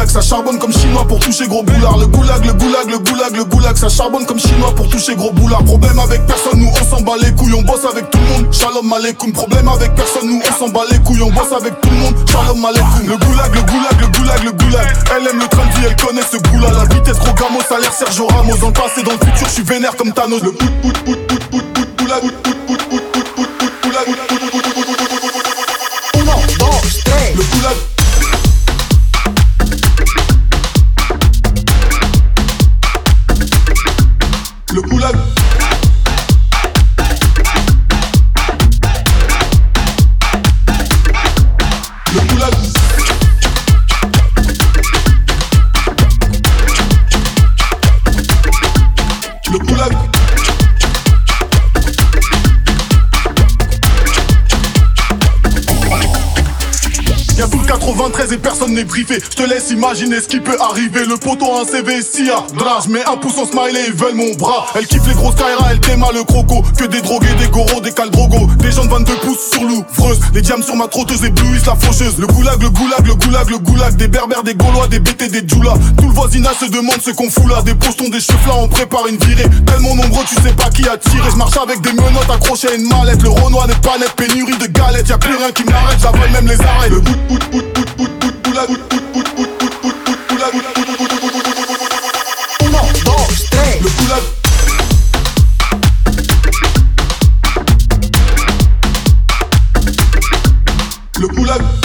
goulag, ça charbonne comme chinois pour toucher gros boulard. Le goulag, le goulag, le goulag, le goulag, ça charbonne comme chinois pour toucher gros boulard. Problème avec personne, nous on s'en bat les couilles, on bosse avec tout le monde. Shalom aleikoum, problème avec personne, nous on s'en bat les couilles, on bosse avec tout le monde. Shalom aleikoum. Le goulag, le goulag, le goulag, le goulag. Elle aime le train de vie, elle connaît ce goût-là. La vitesse a l'air Sergio Ramos. Dans le passé, dans le futur, je suis vénère comme Thanos. Le pout pout pout pout pout pout goulag, pout pout pout Le coulag. 93 et personne n'est briefé. Je te laisse imaginer ce qui peut arriver. Le poteau a un CV si à drage, mais un pouce en smiley, ils veulent mon bras. Elle kiffe les grosses Kaira, elle déma le croco. Que des drogués, des goros, des caldrogos. Des gens de 22 pouces sur l'ouvreuse. Les diams sur ma trotteuse éblouissent la faucheuse. Le goulag, le goulag, le goulag, le goulag. Des berbères, des gaulois, des BT, des djoulas. Tout le voisinage se demande ce qu'on fout là. Des postons, des cheveux là, on prépare une virée. Tellement nombreux, tu sais pas qui a tiré. Je marche avec des menottes accrochées à une mallette. Le Renoir n'est pas net, pénurie de galettes. Y'a plus rien qui m'arrête, j'avale même les arrêts. Le bout, bout, bout, bout, bout, bout, goulag, bout, bout, bout, bout, bout, bout, bout, goulag, bout, bout, bout, bout, bout, bout, bout, bout, bout, bout. Uno, dos, tres. Le goulag. Le goulag. Le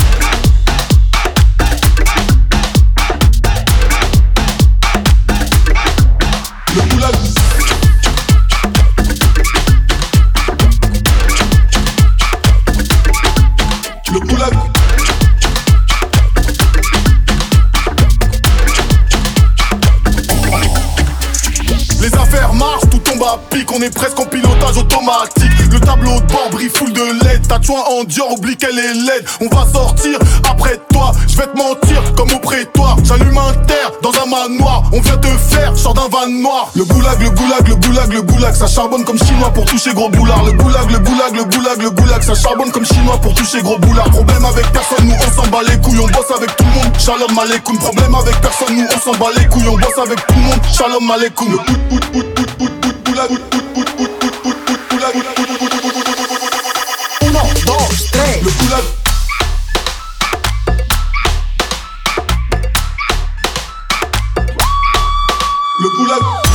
on est presque en pilotage automatique. Le tableau de bord brille full de LED, ta en Dior, oublie qu'elle est laide. On va sortir après toi, je vais te mentir comme au prétoire. J'allume un terre dans un manoir, on vient te faire, sort d'un van noir. Le goulag, le goulag, le goulag, le goulag, ça charbonne comme chinois pour toucher gros boulard. Le goulag, le goulag, le goulag, le goulag, ça charbonne comme chinois pour toucher gros boulard. Problème avec personne, nous on s'en bat les couilles, on bosse avec tout le monde. Shalom aleikoum, problème avec personne, nous on s'en bat les couilles, on bosse avec tout le monde. Shalom aleikoum. Le pout pout pout pout le boulot